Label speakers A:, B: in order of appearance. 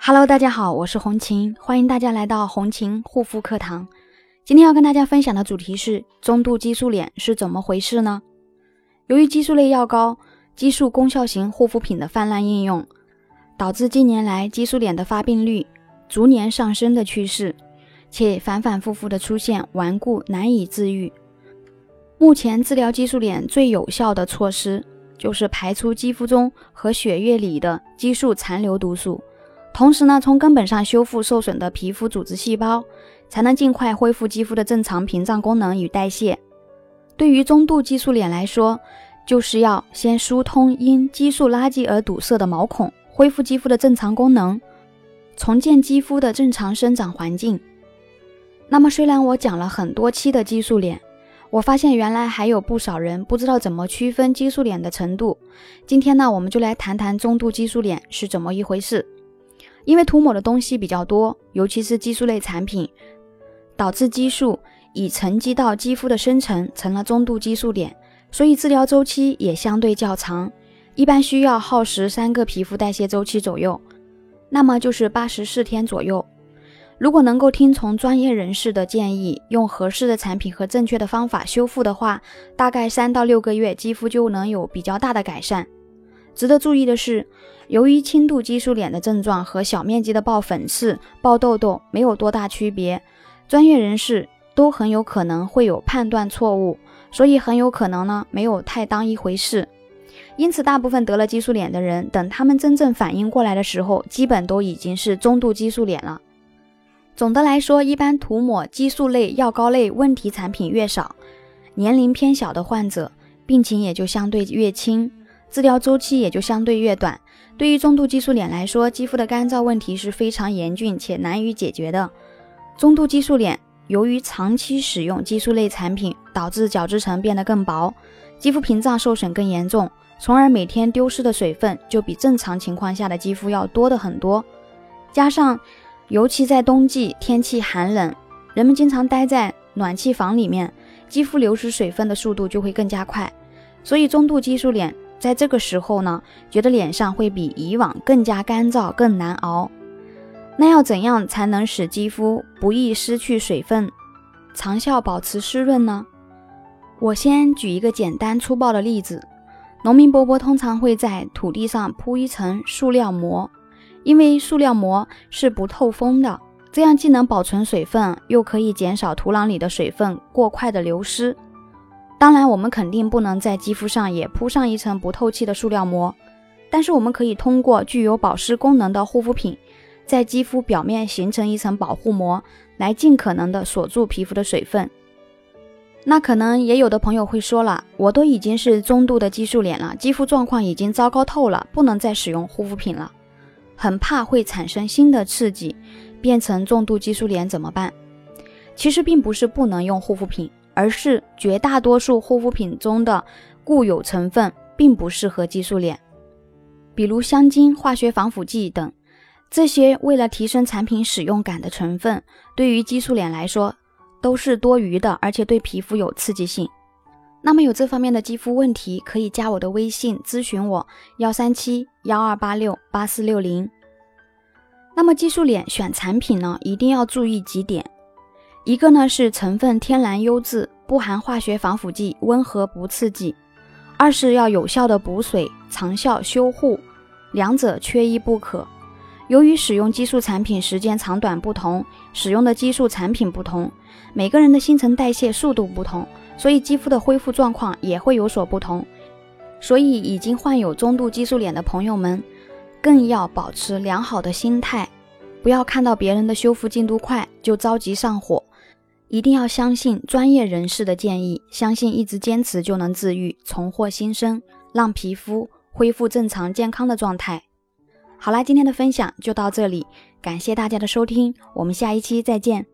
A: Hello，大家好，我是红琴，欢迎大家来到红琴护肤课堂。今天要跟大家分享的主题是中度激素脸是怎么回事呢？由于激素类药膏、激素功效型护肤品的泛滥应用，导致近年来激素脸的发病率逐年上升的趋势，且反反复复的出现顽固难以治愈。目前治疗激素脸最有效的措施就是排出肌肤中和血液里的激素残留毒素。同时呢，从根本上修复受损的皮肤组织细胞，才能尽快恢复肌肤的正常屏障功能与代谢。对于中度激素脸来说，就是要先疏通因激素垃圾而堵塞的毛孔，恢复肌肤的正常功能，重建肌肤的正常生长环境。那么，虽然我讲了很多期的激素脸，我发现原来还有不少人不知道怎么区分激素脸的程度。今天呢，我们就来谈谈中度激素脸是怎么一回事。因为涂抹的东西比较多，尤其是激素类产品，导致激素已沉积到肌肤的深层，成了中度激素脸，所以治疗周期也相对较长，一般需要耗时三个皮肤代谢周期左右，那么就是八十四天左右。如果能够听从专业人士的建议，用合适的产品和正确的方法修复的话，大概三到六个月，肌肤就能有比较大的改善。值得注意的是，由于轻度激素脸的症状和小面积的爆粉刺、爆痘痘没有多大区别，专业人士都很有可能会有判断错误，所以很有可能呢没有太当一回事。因此，大部分得了激素脸的人，等他们真正反应过来的时候，基本都已经是中度激素脸了。总的来说，一般涂抹激素类药膏类问题产品越少，年龄偏小的患者，病情也就相对越轻。治疗周期也就相对越短。对于中度激素脸来说，肌肤的干燥问题是非常严峻且难以解决的。中度激素脸由于长期使用激素类产品，导致角质层变得更薄，肌肤屏障受损更严重，从而每天丢失的水分就比正常情况下的肌肤要多的很多。加上，尤其在冬季天气寒冷，人们经常待在暖气房里面，肌肤流失水分的速度就会更加快。所以，中度激素脸。在这个时候呢，觉得脸上会比以往更加干燥、更难熬。那要怎样才能使肌肤不易失去水分，长效保持湿润呢？我先举一个简单粗暴的例子：农民伯伯通常会在土地上铺一层塑料膜，因为塑料膜是不透风的，这样既能保存水分，又可以减少土壤里的水分过快的流失。当然，我们肯定不能在肌肤上也铺上一层不透气的塑料膜，但是我们可以通过具有保湿功能的护肤品，在肌肤表面形成一层保护膜，来尽可能的锁住皮肤的水分。那可能也有的朋友会说了，我都已经是中度的激素脸了，肌肤状况已经糟糕透了，不能再使用护肤品了，很怕会产生新的刺激，变成重度激素脸怎么办？其实并不是不能用护肤品。而是绝大多数护肤品中的固有成分并不适合激素脸，比如香精、化学防腐剂等，这些为了提升产品使用感的成分，对于激素脸来说都是多余的，而且对皮肤有刺激性。那么有这方面的肌肤问题，可以加我的微信咨询我：幺三七幺二八六八四六零。那么激素脸选产品呢，一定要注意几点。一个呢是成分天然优质，不含化学防腐剂，温和不刺激；二是要有效的补水，长效修护，两者缺一不可。由于使用激素产品时间长短不同，使用的激素产品不同，每个人的新陈代谢速度不同，所以肌肤的恢复状况也会有所不同。所以已经患有中度激素脸的朋友们，更要保持良好的心态，不要看到别人的修复进度快就着急上火。一定要相信专业人士的建议，相信一直坚持就能治愈、重获新生，让皮肤恢复正常健康的状态。好啦，今天的分享就到这里，感谢大家的收听，我们下一期再见。